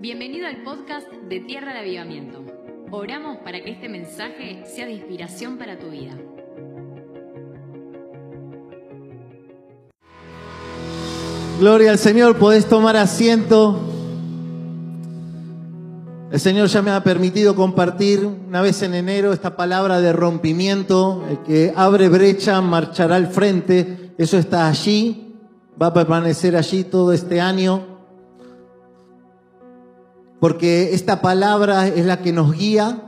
Bienvenido al podcast de Tierra de Avivamiento. Oramos para que este mensaje sea de inspiración para tu vida. Gloria al Señor, podés tomar asiento. El Señor ya me ha permitido compartir una vez en enero esta palabra de rompimiento, el que abre brecha marchará al frente, eso está allí, va a permanecer allí todo este año porque esta palabra es la que nos guía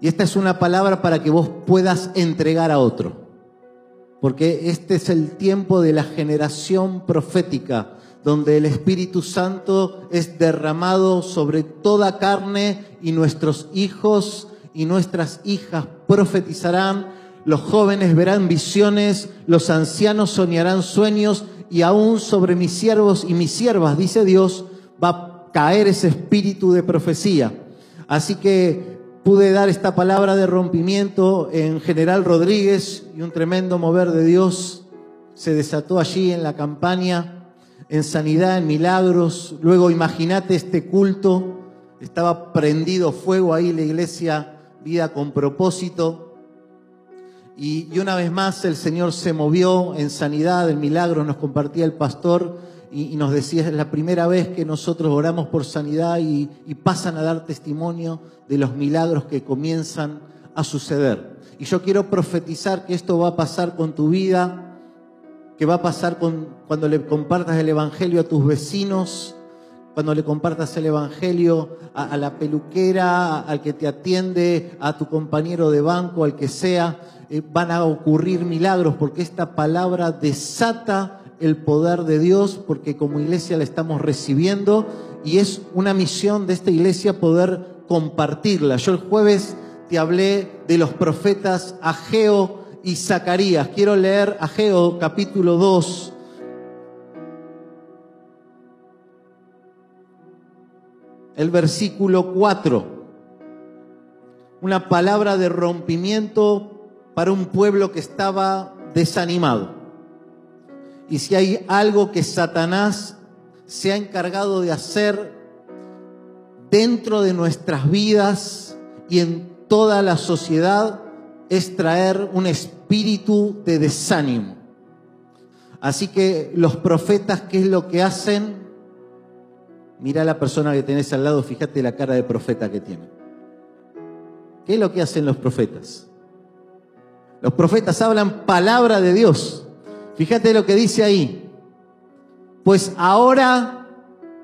y esta es una palabra para que vos puedas entregar a otro. Porque este es el tiempo de la generación profética, donde el Espíritu Santo es derramado sobre toda carne y nuestros hijos y nuestras hijas profetizarán, los jóvenes verán visiones, los ancianos soñarán sueños y aún sobre mis siervos y mis siervas, dice Dios, va caer ese espíritu de profecía. Así que pude dar esta palabra de rompimiento en General Rodríguez y un tremendo mover de Dios se desató allí en la campaña, en sanidad, en milagros. Luego imagínate este culto, estaba prendido fuego ahí la iglesia, vida con propósito. Y, una vez más el Señor se movió en sanidad, en milagros, nos compartía el pastor y, nos decía, es la primera vez que nosotros oramos por sanidad y, pasan a dar testimonio de los milagros que comienzan a suceder. Y yo quiero profetizar que esto va a pasar con tu vida, que va a pasar con, cuando le compartas el Evangelio a tus vecinos, cuando le compartas el Evangelio a, la peluquera, al que te atiende, a tu compañero de banco, al que sea, eh, van a ocurrir milagros porque esta palabra desata el poder de Dios porque como iglesia la estamos recibiendo y es una misión de esta iglesia poder compartirla. Yo el jueves te hablé de los profetas Ageo y Zacarías. Quiero leer Ageo capítulo 2. El versículo 4. Una palabra de rompimiento para un pueblo que estaba desanimado. Y si hay algo que Satanás se ha encargado de hacer dentro de nuestras vidas y en toda la sociedad, es traer un espíritu de desánimo. Así que los profetas, ¿qué es lo que hacen? Mira a la persona que tenés al lado, fíjate la cara de profeta que tiene. ¿Qué es lo que hacen los profetas? Los profetas hablan palabra de Dios. Fíjate lo que dice ahí. Pues ahora,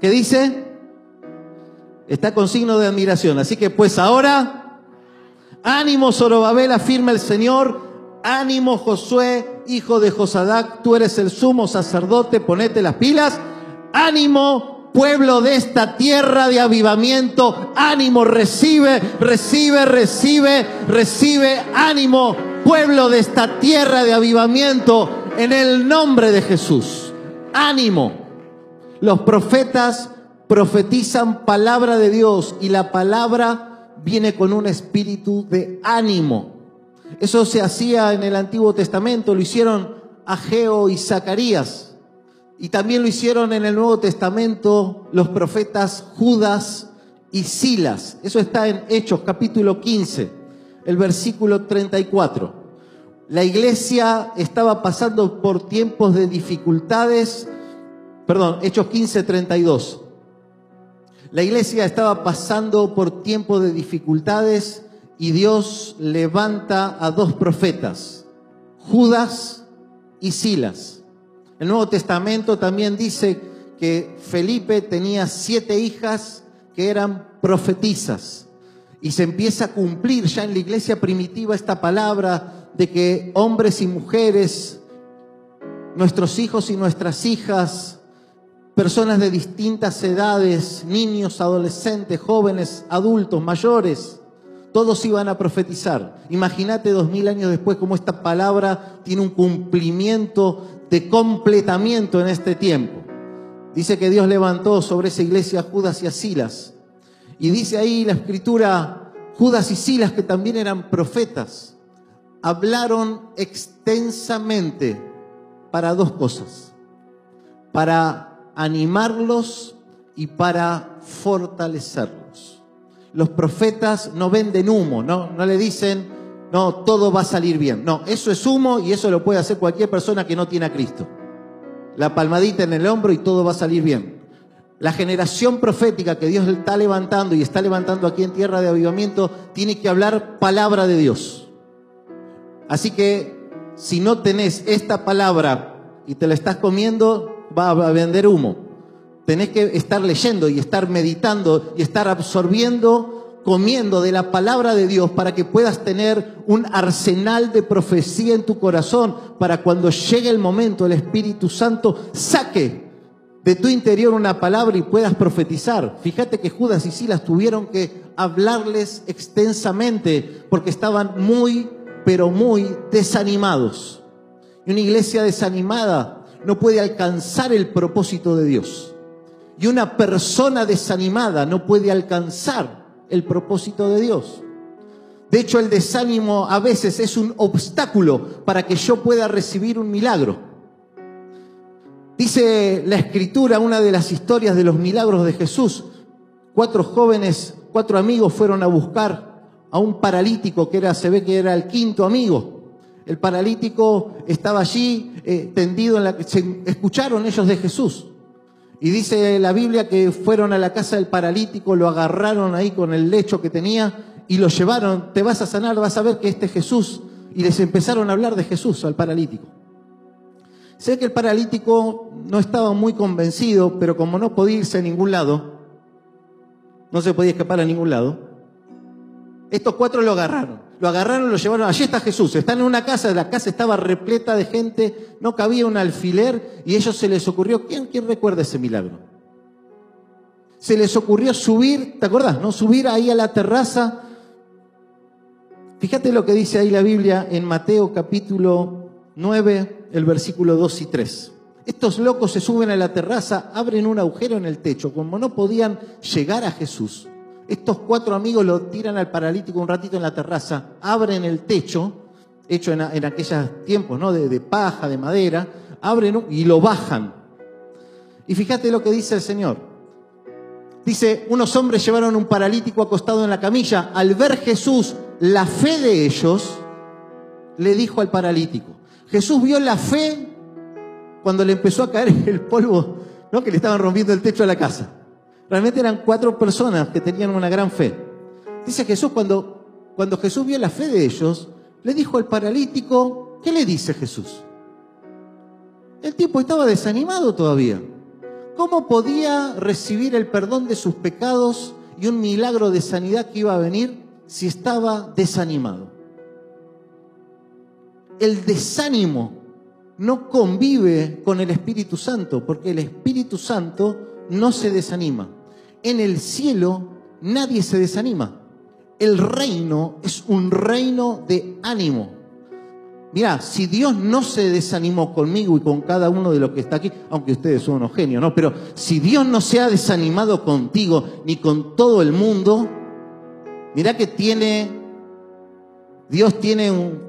¿qué dice? Está con signo de admiración. Así que pues ahora, ánimo Zorobabel, afirma el Señor. Ánimo Josué, hijo de Josadac, tú eres el sumo sacerdote, ponete las pilas. Ánimo pueblo de esta tierra de avivamiento. Ánimo, recibe, recibe, recibe, recibe. Ánimo pueblo de esta tierra de avivamiento en el nombre de Jesús. Ánimo. Los profetas profetizan palabra de Dios y la palabra viene con un espíritu de ánimo. Eso se hacía en el Antiguo Testamento, lo hicieron Ageo y Zacarías. Y también lo hicieron en el Nuevo Testamento los profetas Judas y Silas. Eso está en Hechos capítulo 15, el versículo 34. La iglesia estaba pasando por tiempos de dificultades. Perdón, Hechos 15, 32. La iglesia estaba pasando por tiempos de dificultades y Dios levanta a dos profetas, Judas y Silas. El Nuevo Testamento también dice que Felipe tenía siete hijas que eran profetizas. Y se empieza a cumplir ya en la iglesia primitiva esta palabra de que hombres y mujeres, nuestros hijos y nuestras hijas, personas de distintas edades, niños, adolescentes, jóvenes, adultos, mayores, todos iban a profetizar. Imagínate dos mil años después cómo esta palabra tiene un cumplimiento de completamiento en este tiempo. Dice que Dios levantó sobre esa iglesia a Judas y a Silas. Y dice ahí la escritura, Judas y Silas que también eran profetas hablaron extensamente para dos cosas. Para animarlos y para fortalecerlos. Los profetas no venden humo, no, no le dicen, no, todo va a salir bien. No, eso es humo y eso lo puede hacer cualquier persona que no tiene a Cristo. La palmadita en el hombro y todo va a salir bien. La generación profética que Dios está levantando y está levantando aquí en tierra de avivamiento tiene que hablar palabra de Dios. Así que si no tenés esta palabra y te la estás comiendo, va a vender humo. Tenés que estar leyendo y estar meditando y estar absorbiendo, comiendo de la palabra de Dios para que puedas tener un arsenal de profecía en tu corazón para cuando llegue el momento el Espíritu Santo saque de tu interior una palabra y puedas profetizar. Fíjate que Judas y Silas tuvieron que hablarles extensamente porque estaban muy, pero muy desanimados. Y una iglesia desanimada no puede alcanzar el propósito de Dios. Y una persona desanimada no puede alcanzar el propósito de Dios. De hecho, el desánimo a veces es un obstáculo para que yo pueda recibir un milagro. Dice la escritura, una de las historias de los milagros de Jesús, cuatro jóvenes, cuatro amigos fueron a buscar a un paralítico que era, se ve que era el quinto amigo. El paralítico estaba allí eh, tendido en la se escucharon ellos de Jesús. Y dice la Biblia que fueron a la casa del paralítico, lo agarraron ahí con el lecho que tenía y lo llevaron, te vas a sanar, vas a ver que este es Jesús. Y les empezaron a hablar de Jesús al paralítico. Sé que el paralítico no estaba muy convencido, pero como no podía irse a ningún lado, no se podía escapar a ningún lado, estos cuatro lo agarraron. Lo agarraron, lo llevaron, allí está Jesús, están en una casa, la casa estaba repleta de gente, no cabía un alfiler y ellos se les ocurrió, ¿quién, quién recuerda ese milagro? Se les ocurrió subir, ¿te acordás? No? Subir ahí a la terraza. Fíjate lo que dice ahí la Biblia en Mateo capítulo 9, el versículo 2 y 3. Estos locos se suben a la terraza, abren un agujero en el techo, como no podían llegar a Jesús. Estos cuatro amigos lo tiran al paralítico un ratito en la terraza, abren el techo, hecho en, aquellos tiempos, ¿no? De, paja, de madera, abren y lo bajan. Y fíjate lo que dice el Señor. Dice, unos hombres llevaron un paralítico acostado en la camilla. Al ver Jesús la fe de ellos, le dijo al paralítico, Jesús vio la fe cuando le empezó a caer el polvo, ¿no? que le estaban rompiendo el techo a la casa. Realmente eran cuatro personas que tenían una gran fe. Dice Jesús, cuando, cuando Jesús vio la fe de ellos, le dijo al paralítico, ¿qué le dice Jesús? El tipo estaba desanimado todavía. ¿Cómo podía recibir el perdón de sus pecados y un milagro de sanidad que iba a venir si estaba desanimado? el desánimo no convive con el Espíritu Santo, porque el Espíritu Santo no se desanima. En el cielo nadie se desanima. El reino es un reino de ánimo. Mira, si Dios no se desanimó conmigo y con cada uno de los que está aquí, aunque ustedes son unos genios, ¿no? Pero si Dios no se ha desanimado contigo ni con todo el mundo, mira que tiene, Dios tiene un,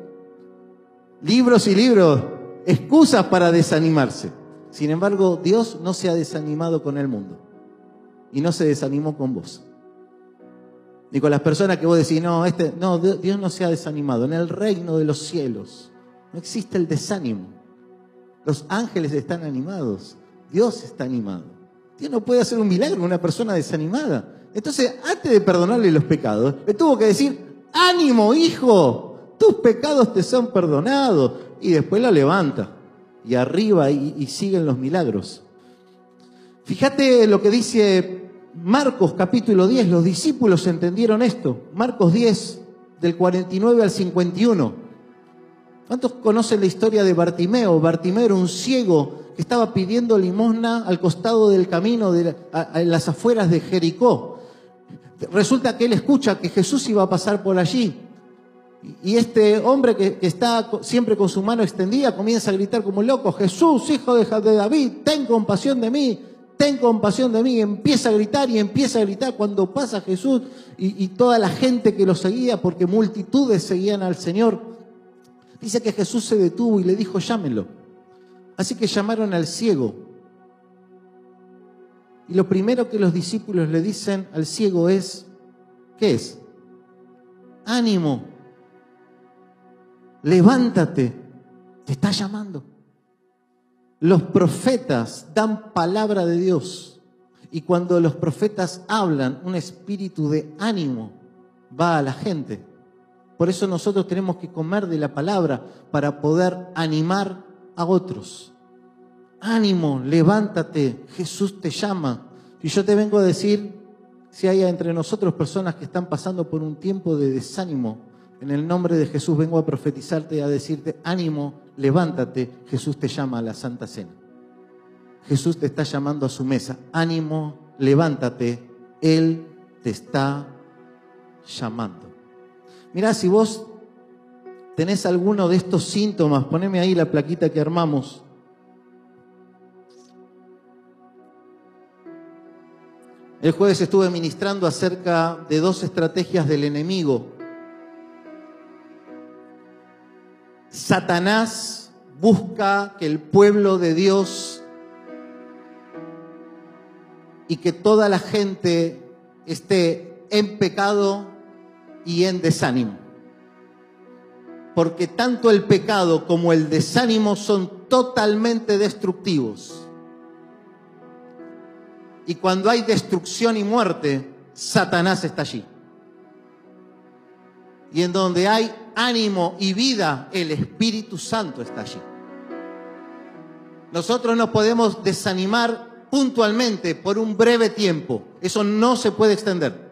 libros y libros, excusas para desanimarse. Sin embargo, Dios no se ha desanimado con el mundo y no se desanimó con vos. Ni con las personas que vos decís, no, este, no, Dios no se ha desanimado. En el reino de los cielos no existe el desánimo. Los ángeles están animados. Dios está animado. Dios no puede hacer un milagro con una persona desanimada. Entonces, antes de perdonarle los pecados, le tuvo que decir, ánimo, hijo, tus pecados te son perdonados. Y después la levanta. Y arriba y, siguen los milagros. Fíjate lo que dice Marcos capítulo 10. Los discípulos entendieron esto. Marcos 10, del 49 al 51. ¿Cuántos conocen la historia de Bartimeo? Bartimeo era un ciego que estaba pidiendo limosna al costado del camino, de en las afueras de Jericó. Resulta que él escucha que Jesús iba a pasar por allí y este hombre que, está siempre con su mano extendida comienza a gritar como loco, Jesús, hijo de, David, ten compasión de mí, ten compasión de mí. empieza a gritar y empieza a gritar cuando pasa Jesús y, toda la gente que lo seguía, porque multitudes seguían al Señor. Dice que Jesús se detuvo y le dijo, llámenlo. Así que llamaron al ciego. Y lo primero que los discípulos le dicen al ciego es, ¿qué es? Ánimo, levántate, te está llamando. Los profetas dan palabra de Dios y cuando los profetas hablan, un espíritu de ánimo va a la gente. Por eso nosotros tenemos que comer de la palabra para poder animar a otros. Ánimo, levántate, Jesús te llama. Y yo te vengo a decir, si hay entre nosotros personas que están pasando por un tiempo de desánimo, en el nombre de Jesús vengo a profetizarte y a decirte, ánimo, levántate, Jesús te llama a la Santa Cena. Jesús te está llamando a su mesa. Ánimo, levántate, Él te está llamando. Mira, si vos tenés alguno de estos síntomas, poneme ahí la plaquita que armamos. El jueves estuve ministrando acerca de dos estrategias del enemigo. Satanás busca que el pueblo de Dios y que toda la gente esté en pecado y en desánimo. Porque tanto el pecado como el desánimo son totalmente destructivos. Y cuando hay destrucción y muerte, Satanás está allí. Y en donde hay ánimo y vida, el Espíritu Santo está allí. Nosotros nos podemos desanimar puntualmente por un breve tiempo. Eso no se puede extender.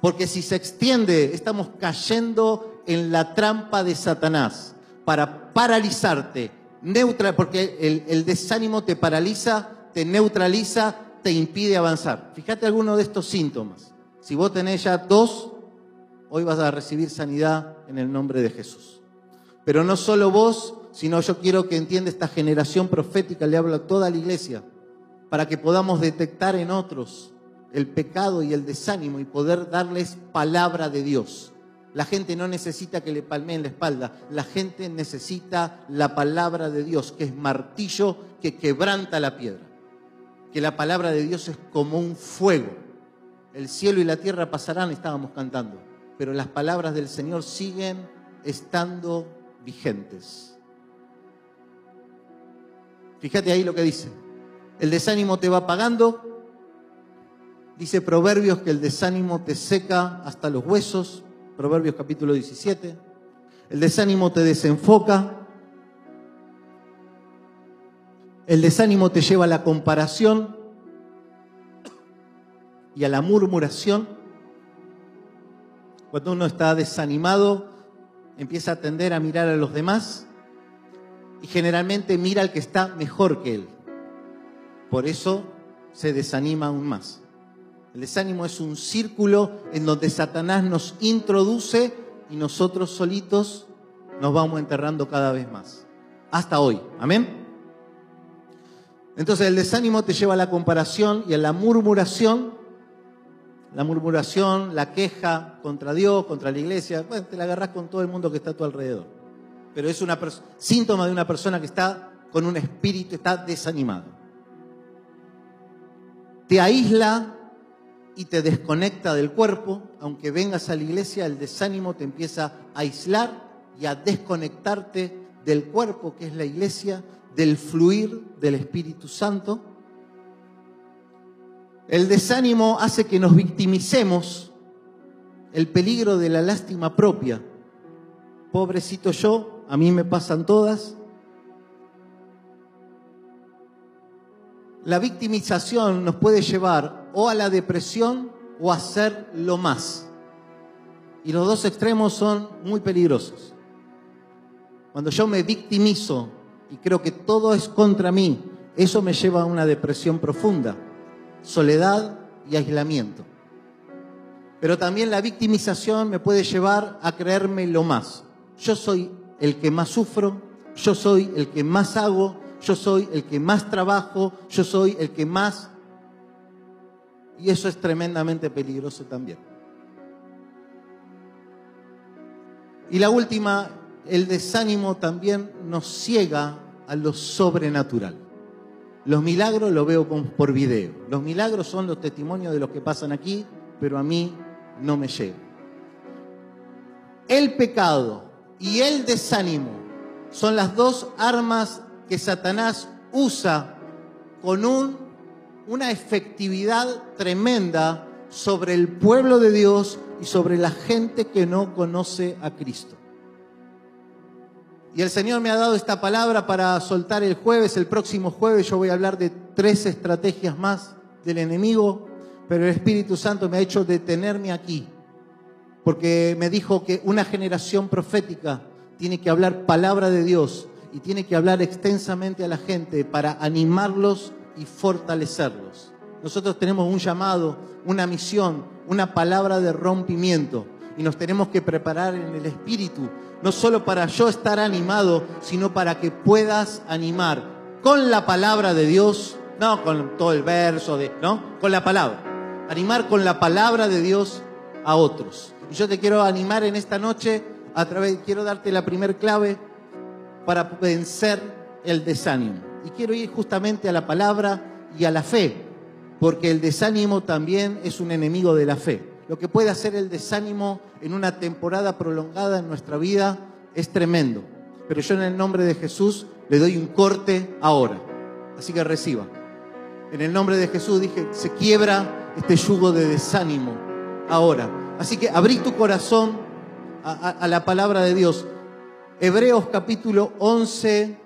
Porque si se extiende, estamos cayendo en la trampa de Satanás para paralizarte, neutral, porque el, el desánimo te paraliza te neutraliza, te impide avanzar. Fíjate alguno de estos síntomas. Si vos tenés ya dos, hoy vas a recibir sanidad en el nombre de Jesús. Pero no solo vos, sino yo quiero que entienda esta generación profética, le hablo a toda la iglesia, para que podamos detectar en otros el pecado y el desánimo y poder darles palabra de Dios. La gente no necesita que le palmeen la espalda, la gente necesita la palabra de Dios, que es martillo que quebranta la piedra que la palabra de Dios es como un fuego. El cielo y la tierra pasarán, estábamos cantando, pero las palabras del Señor siguen estando vigentes. Fíjate ahí lo que dice. El desánimo te va pagando. Dice Proverbios que el desánimo te seca hasta los huesos. Proverbios capítulo 17. El desánimo te desenfoca. El desánimo te lleva a la comparación y a la murmuración. Cuando uno está desanimado, empieza a tender a mirar a los demás y generalmente mira al que está mejor que él. Por eso se desanima aún más. El desánimo es un círculo en donde Satanás nos introduce y nosotros solitos nos vamos enterrando cada vez más. Hasta hoy. Amén. Entonces el desánimo te lleva a la comparación y a la murmuración. La murmuración, la queja contra Dios, contra la iglesia, te la agarras con todo el mundo que está a tu alrededor. Pero es un síntoma de una persona que está con un espíritu, está desanimado. Te aísla y te desconecta del cuerpo. Aunque vengas a la iglesia, el desánimo te empieza a aislar y a desconectarte del cuerpo que es la iglesia del fluir del Espíritu Santo. El desánimo hace que nos victimicemos, el peligro de la lástima propia. Pobrecito yo, a mí me pasan todas. La victimización nos puede llevar o a la depresión o a hacer lo más. Y los dos extremos son muy peligrosos. Cuando yo me victimizo y creo que todo es contra mí, eso me lleva a una depresión profunda, soledad y aislamiento. Pero también la victimización me puede llevar a creerme lo más. Yo soy el que más sufro, yo soy el que más hago, yo soy el que más trabajo, yo soy el que más... Y eso es tremendamente peligroso también. Y la última el desánimo también nos ciega a lo sobrenatural. Los milagros lo veo por video. Los milagros son los testimonios de los que pasan aquí, pero a mí no me llega. El pecado y el desánimo son las dos armas que Satanás usa con un, una efectividad tremenda sobre el pueblo de Dios y sobre la gente que no conoce a Cristo. Y el Señor me ha dado esta palabra para soltar el jueves. El próximo jueves yo voy a hablar de tres estrategias más del enemigo, pero el Espíritu Santo me ha hecho detenerme aquí, porque me dijo que una generación profética tiene que hablar palabra de Dios y tiene que hablar extensamente a la gente para animarlos y fortalecerlos. Nosotros tenemos un llamado, una misión, una palabra de rompimiento y nos tenemos que preparar en el espíritu, no solo para yo estar animado, sino para que puedas animar con la palabra de Dios, no con todo el verso de, no, con la palabra. Animar con la palabra de Dios a otros. Y yo te quiero animar en esta noche a través quiero darte la primer clave para vencer el desánimo. Y quiero ir justamente a la palabra y a la fe, porque el desánimo también es un enemigo de la fe lo que puede hacer el desánimo en una temporada prolongada en nuestra vida es tremendo. Pero yo en el nombre de Jesús le doy un corte ahora. Así que reciba. En el nombre de Jesús dije, se quiebra este yugo de desánimo ahora. Así que abrí tu corazón a, la palabra de Dios. Hebreos capítulo 11,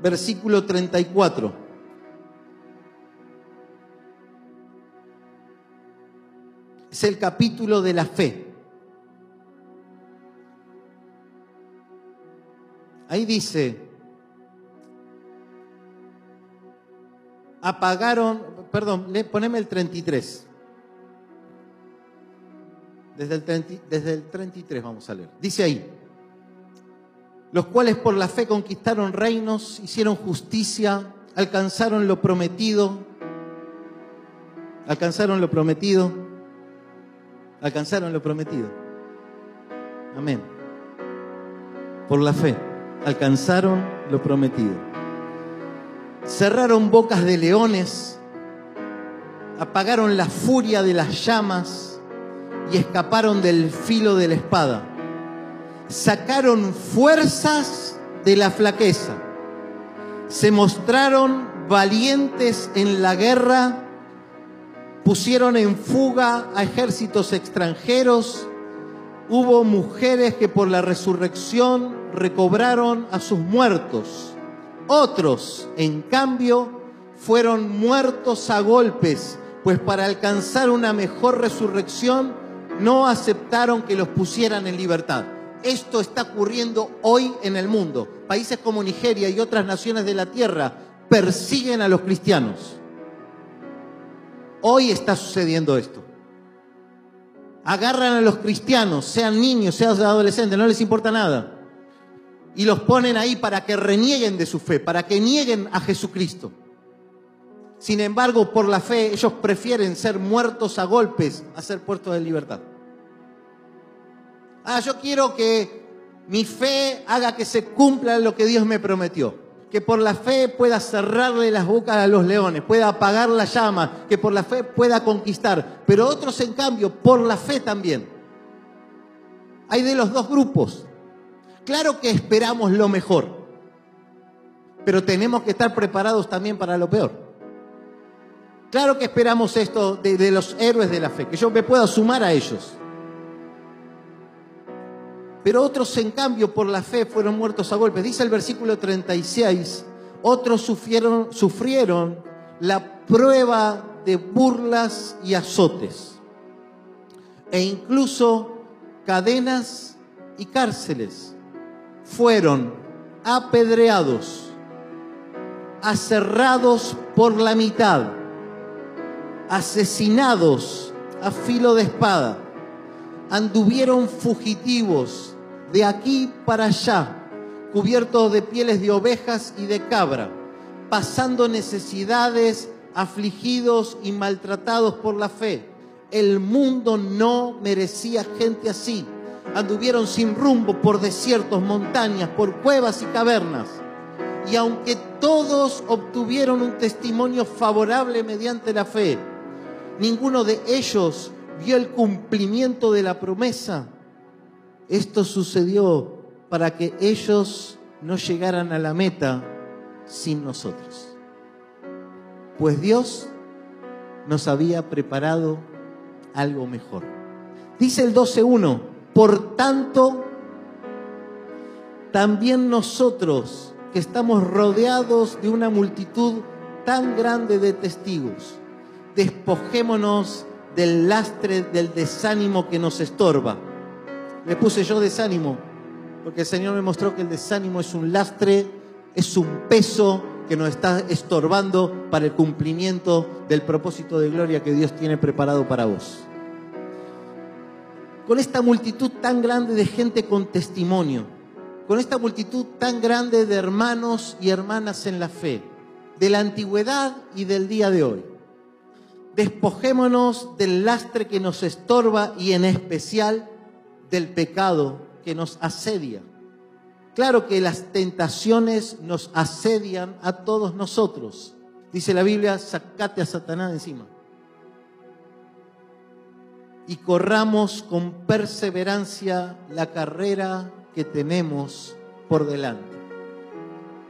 versículo 34. Es el capítulo de la fe. Ahí dice, apagaron, perdón, poneme el 33. Desde el, desde el 33 vamos a leer. Dice ahí, los cuales por la fe conquistaron reinos, hicieron justicia, alcanzaron lo prometido, alcanzaron lo prometido alcanzaron lo prometido. Amén. Por la fe, alcanzaron lo prometido. Cerraron bocas de leones, apagaron la furia de las llamas y escaparon del filo de la espada. Sacaron fuerzas de la flaqueza. Se mostraron valientes en la guerra pusieron en fuga a ejércitos extranjeros, hubo mujeres que por la resurrección recobraron a sus muertos, otros, en cambio, fueron muertos a golpes, pues para alcanzar una mejor resurrección no aceptaron que los pusieran en libertad. Esto está ocurriendo hoy en el mundo. Países como Nigeria y otras naciones de la tierra persiguen a los cristianos. Hoy está sucediendo esto. Agarran a los cristianos, sean niños, sean adolescentes, no les importa nada. Y los ponen ahí para que renieguen de su fe, para que nieguen a Jesucristo. Sin embargo, por la fe, ellos prefieren ser muertos a golpes a ser puestos en libertad. Ah, yo quiero que mi fe haga que se cumpla lo que Dios me prometió que por la fe pueda cerrarle las bocas a los leones, pueda apagar la llama, que por la fe pueda conquistar. Pero otros, en cambio, por la fe también. Hay de los dos grupos. Claro que esperamos lo mejor, pero tenemos que estar preparados también para lo peor. Claro que esperamos esto de, de los héroes de la fe, que yo me pueda sumar a ellos. Pero otros, en cambio, por la fe fueron muertos a golpes. Dice el versículo 36, otros sufrieron, sufrieron la prueba de burlas y azotes, e incluso cadenas y cárceles. Fueron apedreados, aserrados por la mitad, asesinados a filo de espada, anduvieron fugitivos de aquí para allá, cubiertos de pieles de ovejas y de cabra, pasando necesidades, afligidos y maltratados por la fe. El mundo no merecía gente así. Anduvieron sin rumbo por desiertos, montañas, por cuevas y cavernas. Y aunque todos obtuvieron un testimonio favorable mediante la fe, ninguno de ellos vio el cumplimiento de la promesa. Esto sucedió para que ellos no llegaran a la meta sin nosotros. Pues Dios nos había preparado algo mejor. Dice el 12.1, por tanto, también nosotros que estamos rodeados de una multitud tan grande de testigos, despojémonos del lastre del desánimo que nos estorba. Le puse yo desánimo, porque el Señor me mostró que el desánimo es un lastre, es un peso que nos está estorbando para el cumplimiento del propósito de gloria que Dios tiene preparado para vos. Con esta multitud tan grande de gente con testimonio, con esta multitud tan grande de hermanos y hermanas en la fe, de la antigüedad y del día de hoy. Despojémonos del lastre que nos estorba y en especial del pecado que nos asedia. Claro que las tentaciones nos asedian a todos nosotros. Dice la Biblia, sacate a Satanás encima. Y corramos con perseverancia la carrera que tenemos por delante.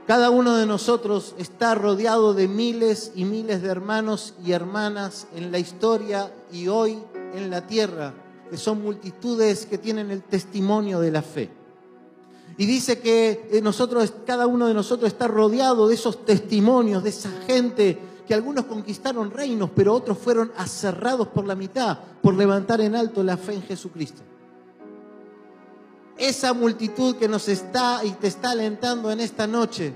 Cada uno de nosotros está rodeado de miles y miles de hermanos y hermanas en la historia y hoy en la tierra, que son multitudes que tienen el testimonio de la fe. Y dice que eh, nosotros, cada uno de nosotros está rodeado de esos testimonios, de esa gente que algunos conquistaron reinos, pero otros fueron aserrados por la mitad por levantar en alto la fe en Jesucristo esa multitud que nos está y te está alentando en esta noche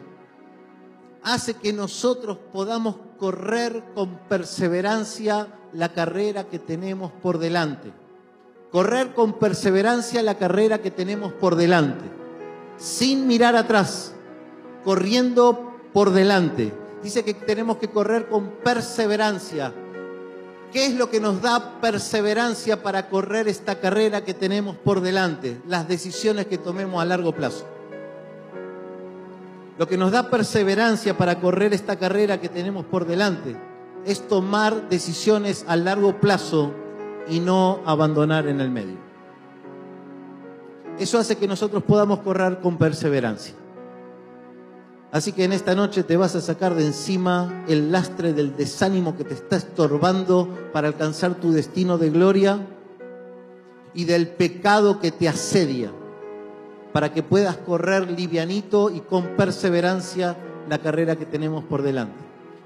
hace que nosotros podamos correr con perseverancia la carrera que tenemos por delante. Correr con perseverancia la carrera que tenemos por delante, sin mirar atrás, corriendo por delante. Dice que tenemos que correr con perseverancia, ¿Qué es lo que nos da perseverancia para correr esta carrera que tenemos por delante? Las decisiones que tomemos a largo plazo. Lo que nos da perseverancia para correr esta carrera que tenemos por delante es tomar decisiones a largo plazo y no abandonar en el medio. Eso hace que nosotros podamos correr con perseverancia. Así que en esta noche te vas a sacar de encima el lastre del desánimo que te está estorbando para alcanzar tu destino de gloria y del pecado que te asedia, para que puedas correr livianito y con perseverancia la carrera que tenemos por delante.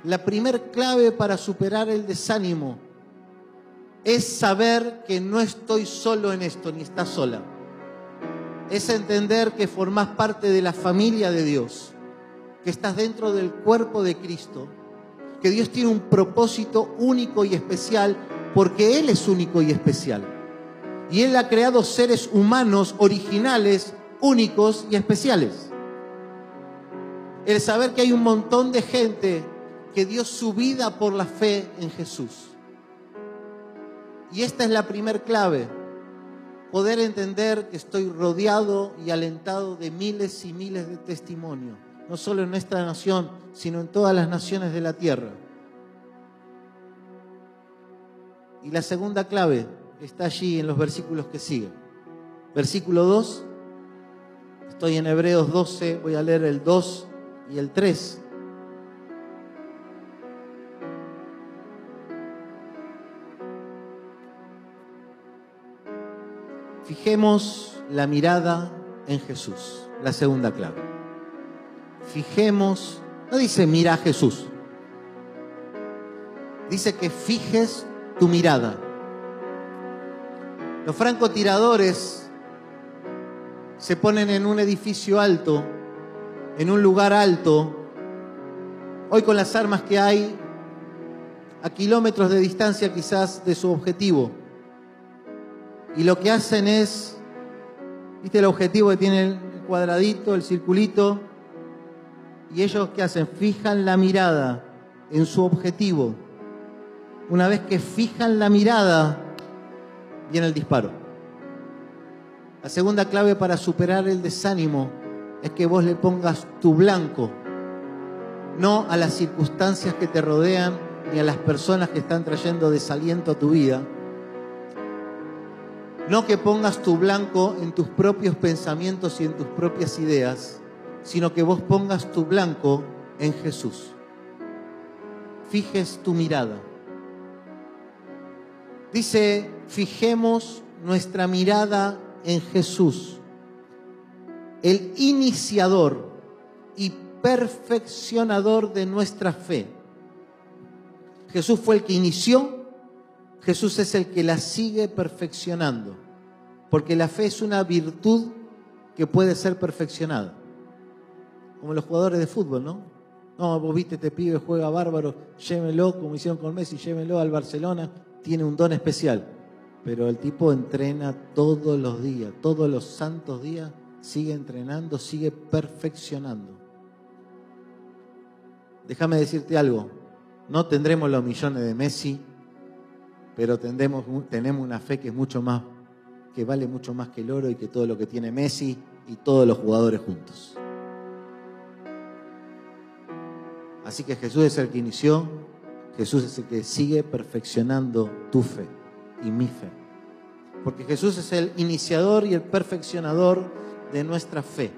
La primer clave para superar el desánimo es saber que no estoy solo en esto, ni estás sola. Es entender que formás parte de la familia de Dios que estás dentro del cuerpo de Cristo, que Dios tiene un propósito único y especial porque Él es único y especial. Y Él ha creado seres humanos originales, únicos y especiales. El saber que hay un montón de gente que dio su vida por la fe en Jesús. Y esta es la primer clave, poder entender que estoy rodeado y alentado de miles y miles de testimonios no solo en nuestra nación, sino en todas las naciones de la tierra. Y la segunda clave está allí en los versículos que siguen. Versículo 2, estoy en Hebreos 12, voy a leer el 2 y el 3. Fijemos la mirada en Jesús, la segunda clave fijemos, no dice mira a Jesús, dice que fijes tu mirada. Los francotiradores se ponen en un edificio alto, en un lugar alto, hoy con las armas que hay, a kilómetros de distancia quizás de su objetivo. Y lo que hacen es, viste el objetivo que tiene el cuadradito, el circulito, y ellos que hacen, fijan la mirada en su objetivo. Una vez que fijan la mirada, viene el disparo. La segunda clave para superar el desánimo es que vos le pongas tu blanco no a las circunstancias que te rodean ni a las personas que están trayendo desaliento a tu vida. No que pongas tu blanco en tus propios pensamientos y en tus propias ideas, sino que vos pongas tu blanco en Jesús. Fijes tu mirada. Dice, fijemos nuestra mirada en Jesús, el iniciador y perfeccionador de nuestra fe. Jesús fue el que inició, Jesús es el que la sigue perfeccionando, porque la fe es una virtud que puede ser perfeccionada, como los jugadores de fútbol, ¿no? No, vos viste, este pibe juega bárbaro, llévenlo, como hicieron con Messi, llévenlo al Barcelona, tiene un don especial. Pero el tipo entrena todos los días, todos los santos días, sigue entrenando, sigue perfeccionando. Déjame decirte algo, no tendremos los millones de Messi, pero tendremos, tenemos una fe que es mucho más, que vale mucho más que el oro y que todo lo que tiene Messi y todos los jugadores juntos. Así que Jesús es el que inició, Jesús es el que sigue perfeccionando tu fe y mi fe. Porque Jesús es el iniciador y el perfeccionador de nuestra fe.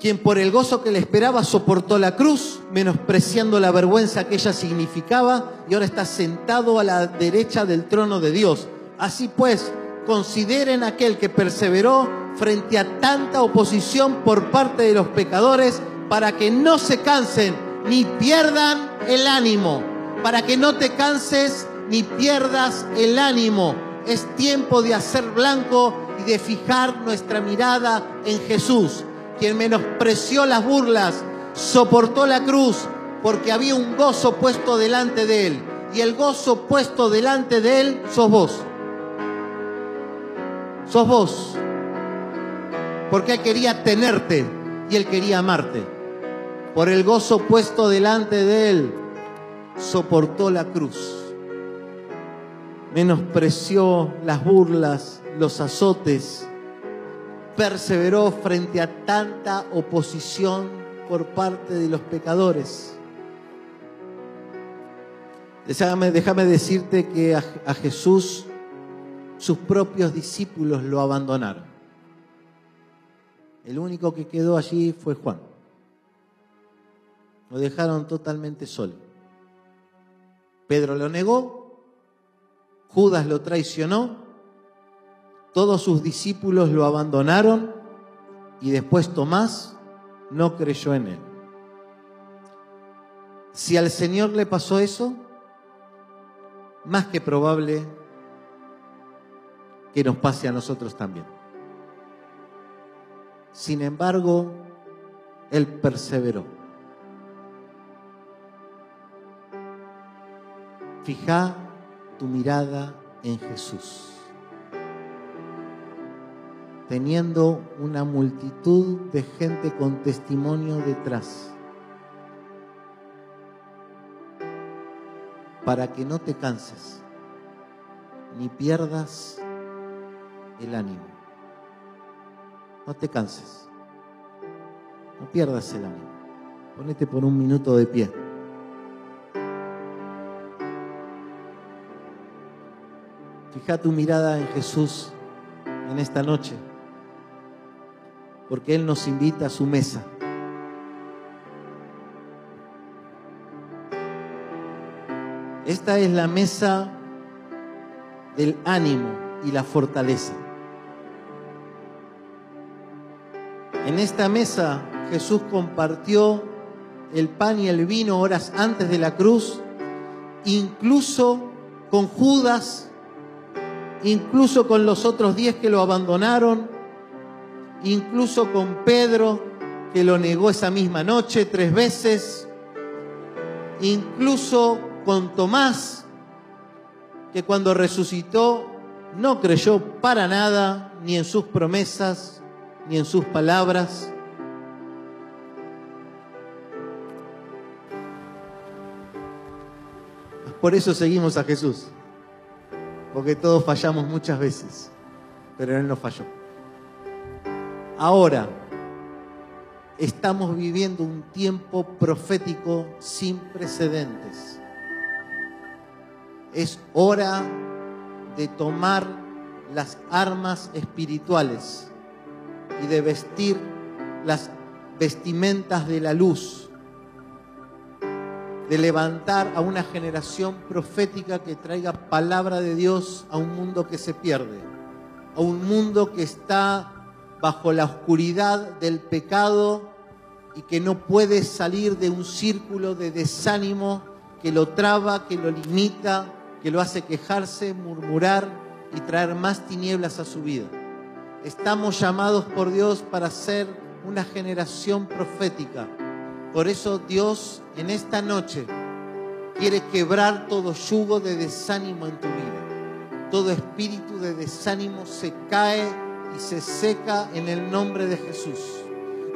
Quien por el gozo que le esperaba soportó la cruz, menospreciando la vergüenza que ella significaba, y ahora está sentado a la derecha del trono de Dios. Así pues, consideren aquel que perseveró frente a tanta oposición por parte de los pecadores, para que no se cansen ni pierdan el ánimo, para que no te canses ni pierdas el ánimo. Es tiempo de hacer blanco y de fijar nuestra mirada en Jesús, quien menospreció las burlas, soportó la cruz, porque había un gozo puesto delante de él. Y el gozo puesto delante de él sos vos. Sos vos. Porque él quería tenerte y él quería amarte. Por el gozo puesto delante de él, soportó la cruz. Menospreció las burlas, los azotes. Perseveró frente a tanta oposición por parte de los pecadores. Déjame, decirte que a Jesús sus propios discípulos lo abandonaron. El único que quedó allí fue Juan. Lo dejaron totalmente solo. Pedro lo negó, Judas lo traicionó, todos sus discípulos lo abandonaron y después Tomás no creyó en él. Si al Señor le pasó eso, más que probable que nos pase a nosotros también. Sin embargo, Él perseveró. Fija tu mirada en Jesús, teniendo una multitud de gente con testimonio detrás, para que no te canses ni pierdas el ánimo. No te canses. No pierdas el ánimo. Ponete por un minuto de pie. Fija tu mirada en Jesús en esta noche, porque Él nos invita a su mesa. Esta es la mesa del ánimo y la fortaleza. En esta mesa Jesús compartió el pan y el vino horas antes de la cruz, incluso con Judas, incluso con los otros diez que lo abandonaron, incluso con Pedro, que lo negó esa misma noche tres veces, incluso con Tomás, que cuando resucitó no creyó para nada ni en sus promesas, ni en sus palabras. Por eso seguimos a Jesús, porque todos fallamos muchas veces, pero Él no falló. Ahora, estamos viviendo un tiempo profético sin precedentes. Es hora de tomar las armas espirituales y de vestir las vestimentas de la luz, de levantar a una generación profética que traiga palabra de Dios a un mundo que se pierde, a un mundo que está bajo la oscuridad del pecado y que no puede salir de un círculo de desánimo que lo traba, que lo limita, que lo hace quejarse, murmurar y traer más tinieblas a su vida. Estamos llamados por Dios para ser una generación profética. Por eso Dios en esta noche quiere quebrar todo yugo de desánimo en tu vida. Todo espíritu de desánimo se cae y se seca en el nombre de Jesús.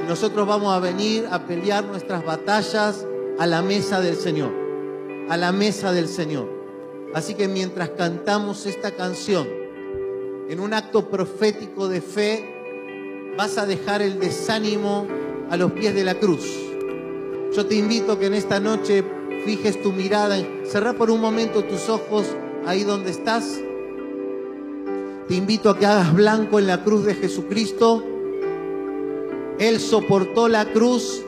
Nosotros vamos a venir a pelear nuestras batallas a la mesa del Señor. A la mesa del Señor. Así que mientras cantamos esta canción, en un acto profético de fe, vas a dejar el desánimo a los pies de la cruz. Yo te invito que en esta noche fijes tu mirada, cerrá por un momento tus ojos ahí donde estás. Te invito a que hagas blanco en la cruz de Jesucristo. Él soportó la cruz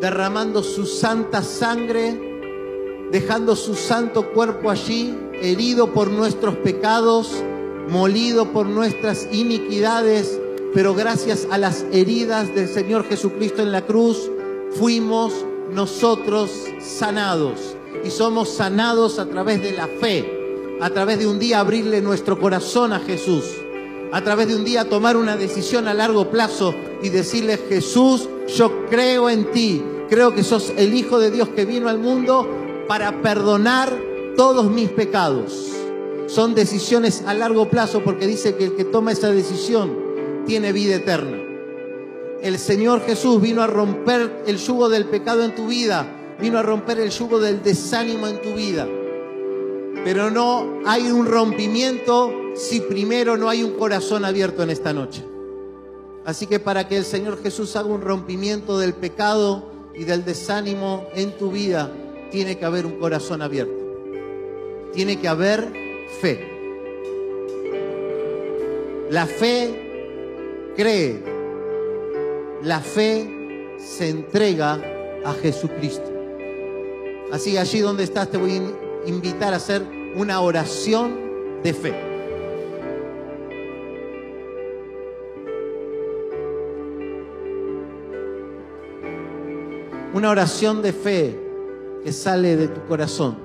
derramando su santa sangre, dejando su santo cuerpo allí, herido por nuestros pecados molido por nuestras iniquidades, pero gracias a las heridas del Señor Jesucristo en la cruz, fuimos nosotros sanados. Y somos sanados a través de la fe, a través de un día abrirle nuestro corazón a Jesús, a través de un día tomar una decisión a largo plazo y decirle, Jesús, yo creo en ti, creo que sos el Hijo de Dios que vino al mundo para perdonar todos mis pecados. Son decisiones a largo plazo porque dice que el que toma esa decisión tiene vida eterna. El Señor Jesús vino a romper el yugo del pecado en tu vida, vino a romper el yugo del desánimo en tu vida. Pero no hay un rompimiento si primero no hay un corazón abierto en esta noche. Así que para que el Señor Jesús haga un rompimiento del pecado y del desánimo en tu vida, tiene que haber un corazón abierto. Tiene que haber fe. La fe cree. La fe se entrega a Jesucristo. Así allí donde estás te voy a invitar a hacer una oración de fe. Una oración de fe que sale de tu corazón.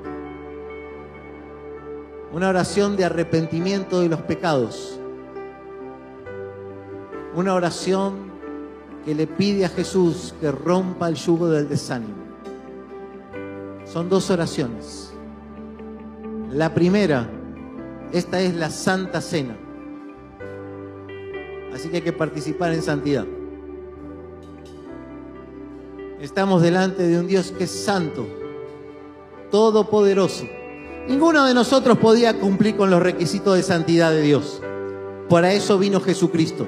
Una oración de arrepentimiento de los pecados. Una oración que le pide a Jesús que rompa el yugo del desánimo. Son dos oraciones. La primera, esta es la Santa Cena. Así que hay que participar en santidad. Estamos delante de un Dios que es santo, todopoderoso Ninguno de nosotros podía cumplir con los requisitos de santidad de Dios. Para eso vino Jesucristo.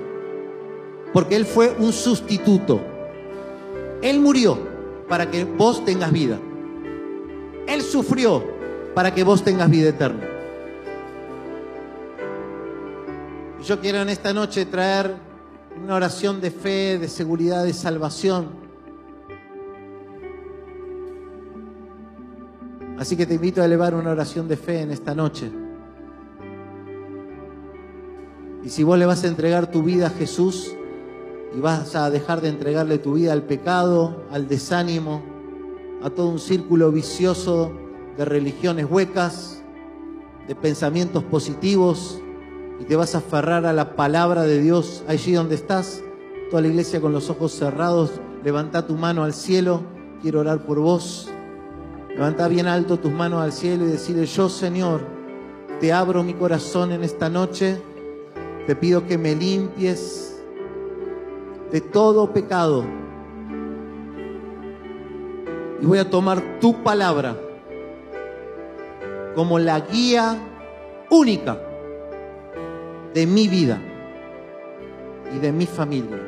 Porque Él fue un sustituto. Él murió para que vos tengas vida. Él sufrió para que vos tengas vida eterna. Yo quiero en esta noche traer una oración de fe, de seguridad, de salvación Así que te invito a elevar una oración de fe en esta noche. Y si vos le vas a entregar tu vida a Jesús y vas a dejar de entregarle tu vida al pecado, al desánimo, a todo un círculo vicioso de religiones huecas, de pensamientos positivos, y te vas a aferrar a la palabra de Dios allí donde estás, toda la iglesia con los ojos cerrados, levanta tu mano al cielo, quiero orar por vos. Levanta bien alto tus manos al cielo y decirle, yo Señor, te abro mi corazón en esta noche, te pido que me limpies de todo pecado. Y voy a tomar tu palabra como la guía única de mi vida y de mi familia.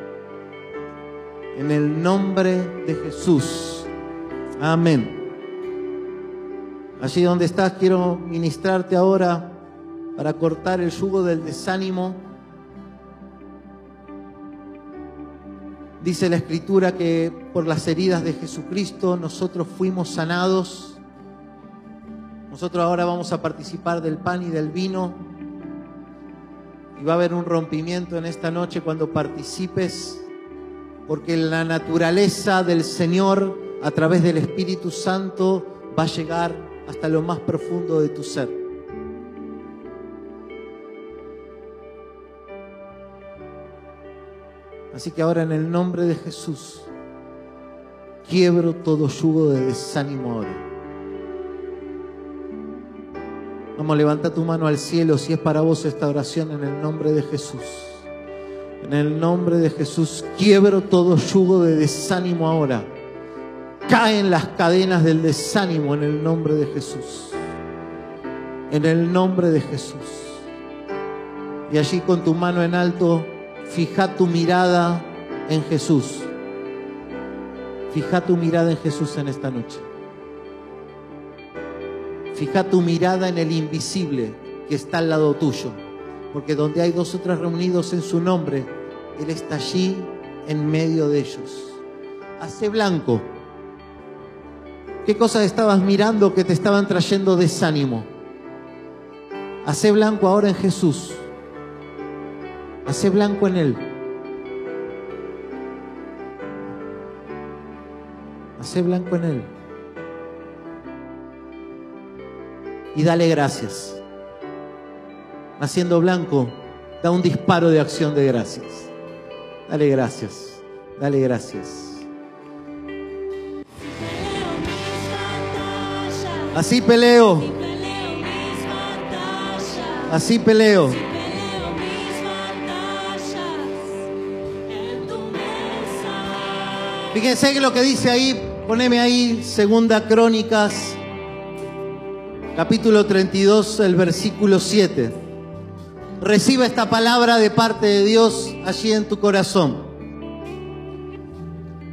En el nombre de Jesús. Amén. Allí donde estás, quiero ministrarte ahora para cortar el yugo del desánimo. Dice la escritura que por las heridas de Jesucristo nosotros fuimos sanados. Nosotros ahora vamos a participar del pan y del vino. Y va a haber un rompimiento en esta noche cuando participes, porque la naturaleza del Señor a través del Espíritu Santo va a llegar hasta lo más profundo de tu ser. Así que ahora en el nombre de Jesús, quiebro todo yugo de desánimo ahora. Vamos, levanta tu mano al cielo si es para vos esta oración en el nombre de Jesús. En el nombre de Jesús, quiebro todo yugo de desánimo ahora. Caen las cadenas del desánimo en el nombre de Jesús. En el nombre de Jesús. Y allí con tu mano en alto, fija tu mirada en Jesús. Fija tu mirada en Jesús en esta noche. Fija tu mirada en el invisible que está al lado tuyo. Porque donde hay dos o tres reunidos en su nombre, Él está allí en medio de ellos. Hace blanco. ¿Qué cosas estabas mirando que te estaban trayendo desánimo? Hace blanco ahora en Jesús. Hace blanco en Él. Hace blanco en Él. Y dale gracias. Haciendo blanco, da un disparo de acción de gracias. Dale gracias. Dale gracias. Así peleo. Así peleo. Fíjense lo que dice ahí, poneme ahí, segunda Crónicas, capítulo 32, el versículo 7. Reciba esta palabra de parte de Dios allí en tu corazón.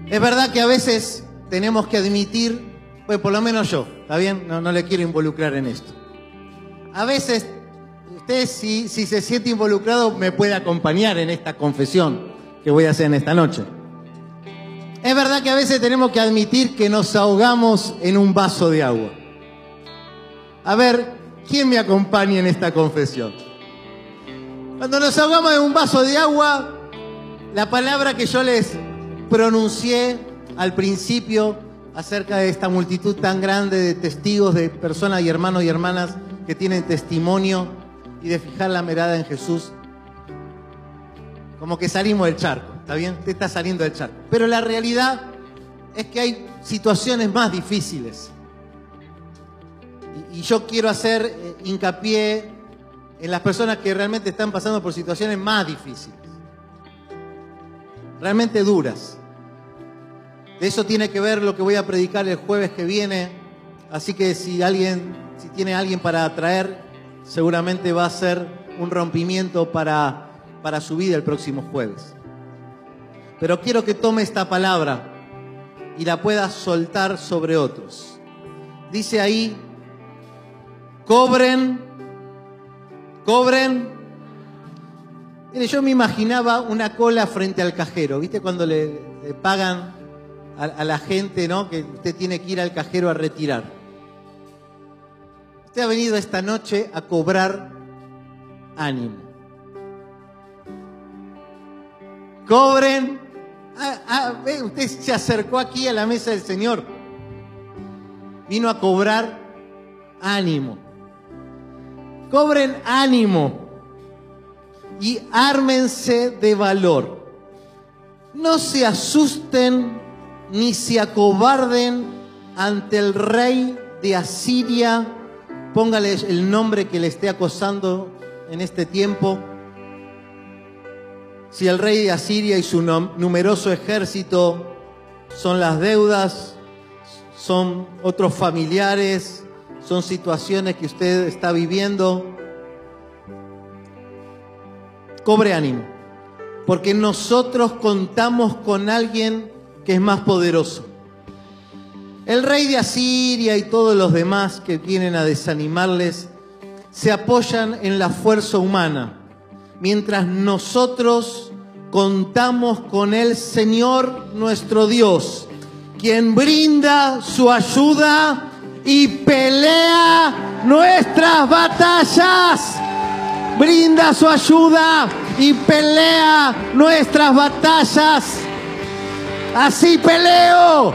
Es verdad que a veces tenemos que admitir, pues por lo menos yo, ¿está bien? No, no le quiero involucrar en esto. A veces, usted si, si se siente involucrado me puede acompañar en esta confesión que voy a hacer en esta noche. Es verdad que a veces tenemos que admitir que nos ahogamos en un vaso de agua. A ver, ¿quién me acompaña en esta confesión? Cuando nos ahogamos en un vaso de agua, la palabra que yo les pronuncié al principio acerca de esta multitud tan grande de testigos, de personas y hermanos y hermanas que tienen testimonio y de fijar la mirada en Jesús, como que salimos del charco. ¿Está bien? Usted está saliendo del charco. Pero la realidad es que hay situaciones más difíciles. Y, yo quiero hacer eh, hincapié en las personas que realmente están pasando por situaciones más difíciles. Realmente duras. De eso tiene que ver lo que voy a predicar el jueves que viene. Así que si alguien, si tiene alguien para traer, seguramente va a ser un rompimiento para, para su vida el próximo jueves. Pero quiero que tome esta palabra y la pueda soltar sobre otros. Dice ahí, cobren, cobren. Mire, yo me imaginaba una cola frente al cajero, ¿viste? Cuando le, pagan a, la gente, ¿no? Que usted tiene que ir al cajero a retirar. Usted ha venido esta noche a cobrar ánimo. Cobren Ah, ah, usted se acercó aquí a la mesa del Señor. Vino a cobrar ánimo. Cobren ánimo y ármense de valor. No se asusten ni se acobarden ante el rey de Asiria. Póngale el nombre que le esté acosando en este tiempo si el rey de Asiria y su numeroso ejército son las deudas, son otros familiares, son situaciones que usted está viviendo, cobre ánimo, porque nosotros contamos con alguien que es más poderoso. El rey de Asiria y todos los demás que vienen a desanimarles se apoyan en la fuerza humana, mientras nosotros contamos con el Señor nuestro Dios, quien brinda su ayuda y pelea nuestras batallas. Brinda su ayuda y pelea nuestras batallas. Así peleo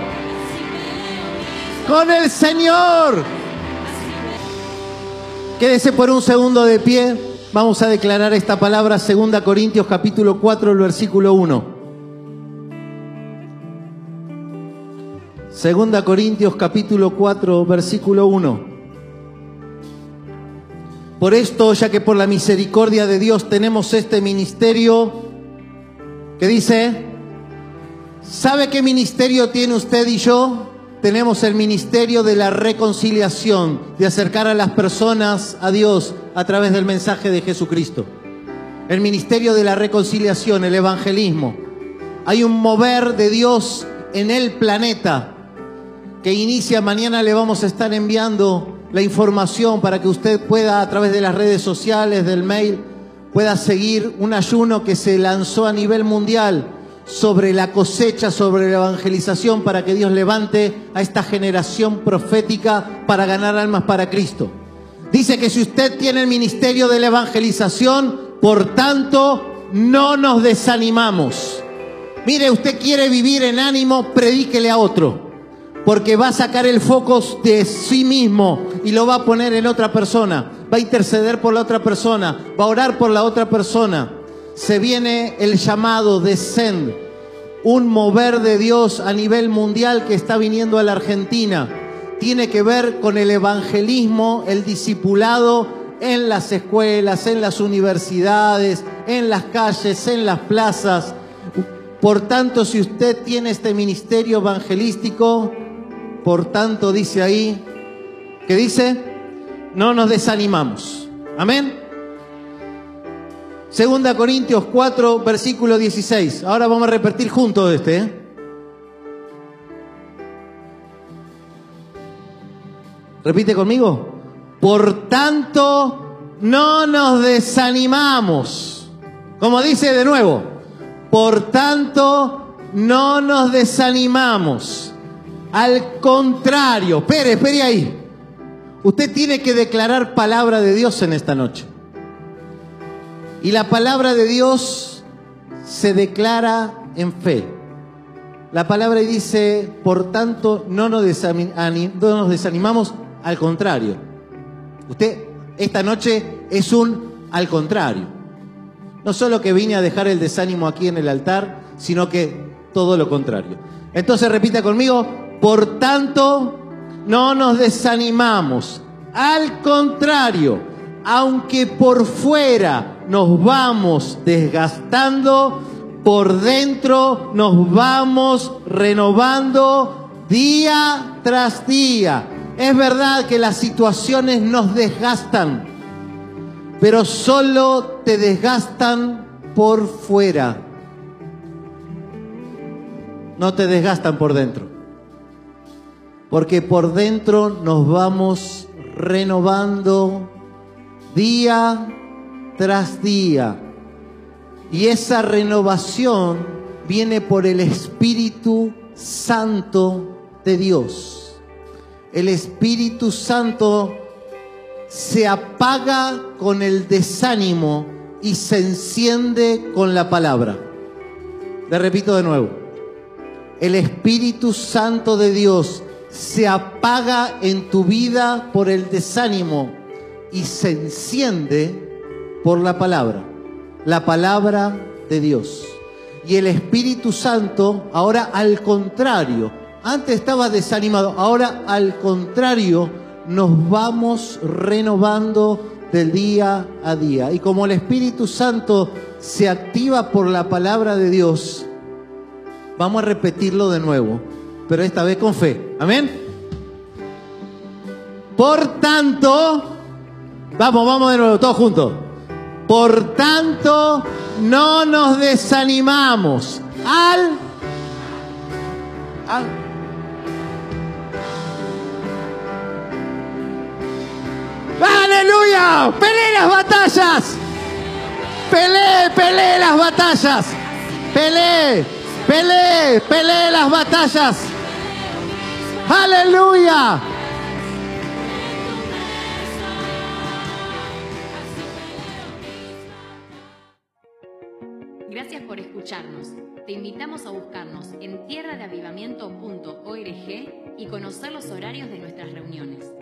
con el Señor. Quédese por un segundo de pie. Vamos a declarar esta palabra, 2 Corintios capítulo 4, el versículo 1. Segunda Corintios capítulo 4, versículo 1. Por esto, ya que por la misericordia de Dios tenemos este ministerio, que dice, ¿sabe qué ministerio tiene usted y yo? Tenemos el ministerio de la reconciliación, de acercar a las personas a Dios a través del mensaje de Jesucristo. El ministerio de la reconciliación, el evangelismo. Hay un mover de Dios en el planeta que inicia. Mañana le vamos a estar enviando la información para que usted pueda a través de las redes sociales, del mail, pueda seguir un ayuno que se lanzó a nivel mundial sobre la cosecha, sobre la evangelización, para que Dios levante a esta generación profética para ganar almas para Cristo. Dice que si usted tiene el ministerio de la evangelización, por tanto, no nos desanimamos. Mire, usted quiere vivir en ánimo, predíquele a otro porque va a sacar el foco de sí mismo y lo va a poner en otra persona, va a interceder por la otra persona, va a orar por la otra persona. Se viene el llamado de Send, un mover de Dios a nivel mundial que está viniendo a la Argentina. Tiene que ver con el evangelismo, el discipulado en las escuelas, en las universidades, en las calles, en las plazas. Por tanto, si usted tiene este ministerio evangelístico, por tanto, dice ahí, que dice, no nos desanimamos. Amén. Segunda Corintios 4, versículo 16. Ahora vamos a repetir juntos este. ¿eh? Repite conmigo. Por tanto, no nos desanimamos. Como dice de nuevo. Por tanto, no nos desanimamos. Al contrario, espere, espere ahí. Usted tiene que declarar palabra de Dios en esta noche. Y la palabra de Dios se declara en fe. La palabra dice, por tanto, no nos, desanimamos, al contrario. Usted esta noche es un al contrario. No solo que vine a dejar el desánimo aquí en el altar, sino que todo lo contrario. Entonces repita conmigo, por tanto, no nos desanimamos. Al contrario, aunque por fuera nos vamos desgastando, por dentro nos vamos renovando día tras día. Es verdad que las situaciones nos desgastan, pero solo te desgastan por fuera. No te desgastan por dentro porque por dentro nos vamos renovando día tras día. Y esa renovación viene por el Espíritu Santo de Dios. El Espíritu Santo se apaga con el desánimo y se enciende con la palabra. Le repito de nuevo. El Espíritu Santo de Dios se apaga en tu vida por el desánimo y se enciende por la palabra, la palabra de Dios. Y el Espíritu Santo ahora al contrario, antes estaba desanimado, ahora al contrario nos vamos renovando del día a día. Y como el Espíritu Santo se activa por la palabra de Dios, vamos a repetirlo de nuevo pero esta vez con fe. Amén. Por tanto, vamos, vamos de nuevo, todos juntos. Por tanto, no nos desanimamos. Al Ah. ¡Aleluya! ¡Pelee las batallas! ¡Pelee, pelee las batallas! ¡Pelee, pelee, pelee las batallas! ¡Aleluya! Gracias por escucharnos. Te invitamos a buscarnos en tierradeavivamiento.org y conocer los horarios de nuestras reuniones.